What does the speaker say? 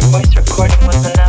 your voice recording was enough.